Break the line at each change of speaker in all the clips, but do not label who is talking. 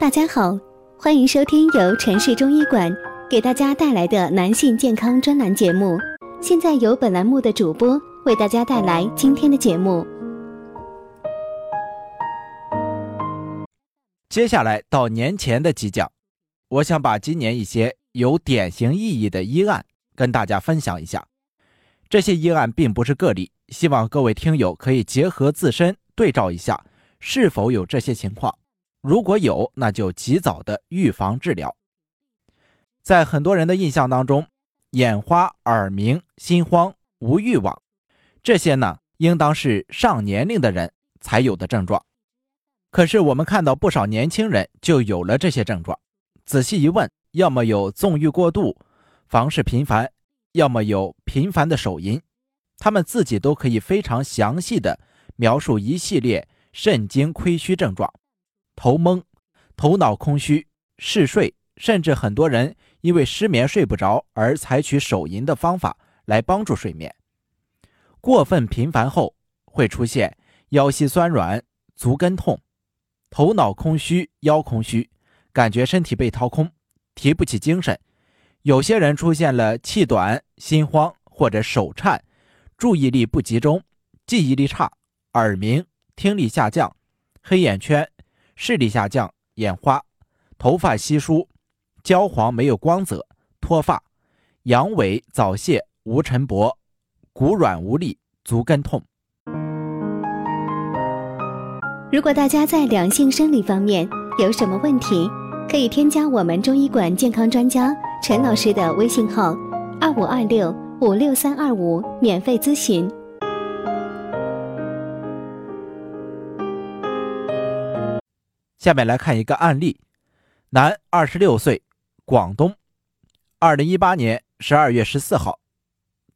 大家好，欢迎收听由城市中医馆给大家带来的男性健康专栏节目。现在由本栏目的主播为大家带来今天的节目。
接下来到年前的几讲，我想把今年一些有典型意义的医案跟大家分享一下。这些医案并不是个例，希望各位听友可以结合自身对照一下，是否有这些情况。如果有，那就及早的预防治疗。在很多人的印象当中，眼花、耳鸣、心慌、无欲望，这些呢，应当是上年龄的人才有的症状。可是我们看到不少年轻人就有了这些症状。仔细一问，要么有纵欲过度、房事频繁，要么有频繁的手淫，他们自己都可以非常详细的描述一系列肾精亏虚症状。头懵、头脑空虚、嗜睡，甚至很多人因为失眠睡不着而采取手淫的方法来帮助睡眠。过分频繁后会出现腰膝酸软、足跟痛、头脑空虚、腰空虚，感觉身体被掏空，提不起精神。有些人出现了气短、心慌或者手颤，注意力不集中、记忆力差、耳鸣、听力下降、黑眼圈。视力下降、眼花、头发稀疏、焦黄没有光泽、脱发、阳痿、早泄、无晨勃、骨软无力、足跟痛。
如果大家在两性生理方面有什么问题，可以添加我们中医馆健康专家陈老师的微信号：二五二六五六三二五，免费咨询。
下面来看一个案例：男，二十六岁，广东，二零一八年十二月十四号，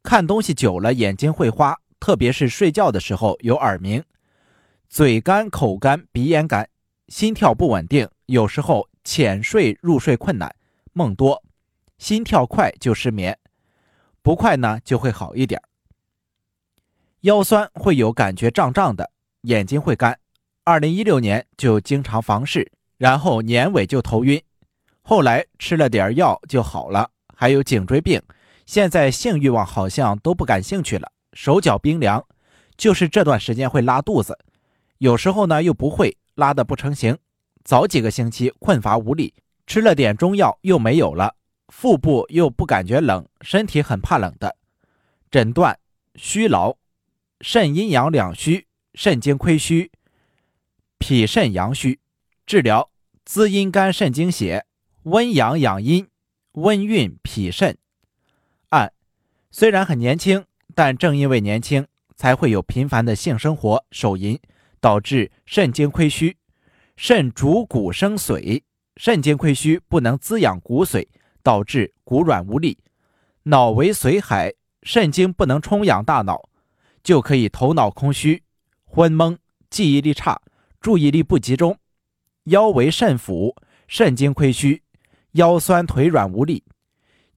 看东西久了眼睛会花，特别是睡觉的时候有耳鸣，嘴干、口干、鼻咽干，心跳不稳定，有时候浅睡入睡困难，梦多，心跳快就失眠，不快呢就会好一点。腰酸会有感觉胀胀的，眼睛会干。二零一六年就经常房事，然后年尾就头晕，后来吃了点药就好了。还有颈椎病，现在性欲望好像都不感兴趣了，手脚冰凉，就是这段时间会拉肚子，有时候呢又不会拉的不成形。早几个星期困乏无力，吃了点中药又没有了，腹部又不感觉冷，身体很怕冷的。诊断虚劳，肾阴阳两虚，肾精亏虚。脾肾阳虚，治疗滋阴肝肾精血，温阳养阴，温运脾肾。按虽然很年轻，但正因为年轻，才会有频繁的性生活、手淫，导致肾精亏虚。肾主骨生髓，肾精亏虚不能滋养骨髓，导致骨软无力。脑为髓海，肾精不能充养大脑，就可以头脑空虚、昏蒙、记忆力差。注意力不集中，腰为肾府，肾精亏虚，腰酸腿软无力，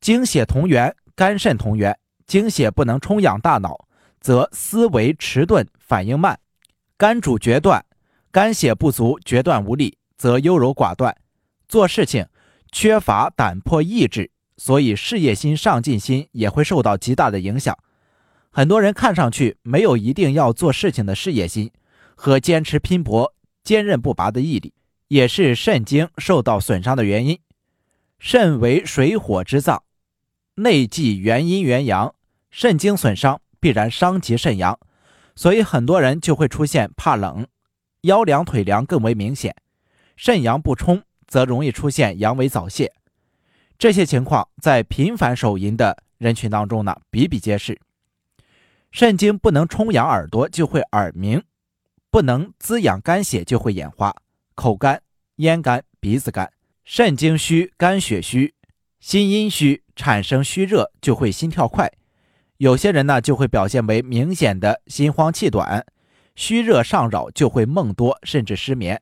精血同源，肝肾同源，精血不能充养大脑，则思维迟钝，反应慢。肝主决断，肝血不足，决断无力，则优柔寡断，做事情缺乏胆魄意志，所以事业心、上进心也会受到极大的影响。很多人看上去没有一定要做事情的事业心和坚持拼搏。坚韧不拔的毅力，也是肾精受到损伤的原因。肾为水火之脏，内忌元阴元阳，肾精损伤必然伤及肾阳，所以很多人就会出现怕冷、腰凉腿凉更为明显。肾阳不充，则容易出现阳痿早泄。这些情况在频繁手淫的人群当中呢比比皆是。肾精不能充养耳朵，就会耳鸣。不能滋养肝血，就会眼花、口干、咽干、鼻子干；肾精虚、肝血虚、心阴虚，产生虚热，就会心跳快。有些人呢，就会表现为明显的心慌气短，虚热上扰，就会梦多，甚至失眠。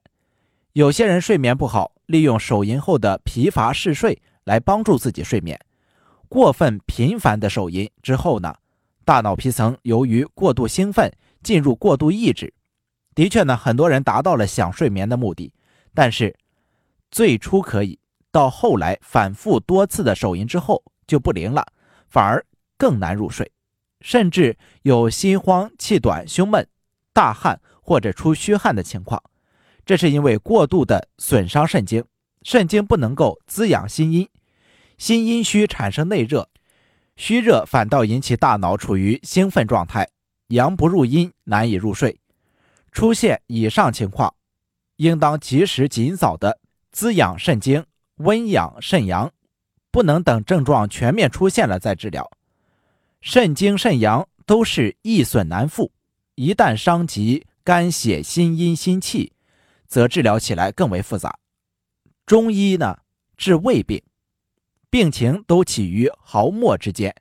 有些人睡眠不好，利用手淫后的疲乏嗜睡来帮助自己睡眠。过分频繁的手淫之后呢，大脑皮层由于过度兴奋，进入过度抑制。的确呢，很多人达到了想睡眠的目的，但是最初可以，到后来反复多次的手淫之后就不灵了，反而更难入睡，甚至有心慌、气短、胸闷、大汗或者出虚汗的情况。这是因为过度的损伤肾经，肾经不能够滋养心阴，心阴虚产生内热，虚热反倒引起大脑处于兴奋状态，阳不入阴，难以入睡。出现以上情况，应当及时尽早的滋养肾经，温养肾阳，不能等症状全面出现了再治疗。肾经肾阳都是易损难复，一旦伤及肝血心阴心气，则治疗起来更为复杂。中医呢治胃病，病情都起于毫末之间，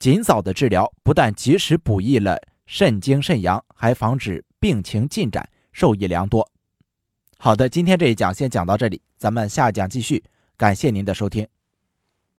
尽早的治疗不但及时补益了肾经肾阳，还防止。病情进展，受益良多。好的，今天这一讲先讲到这里，咱们下讲继续。感谢您的收听。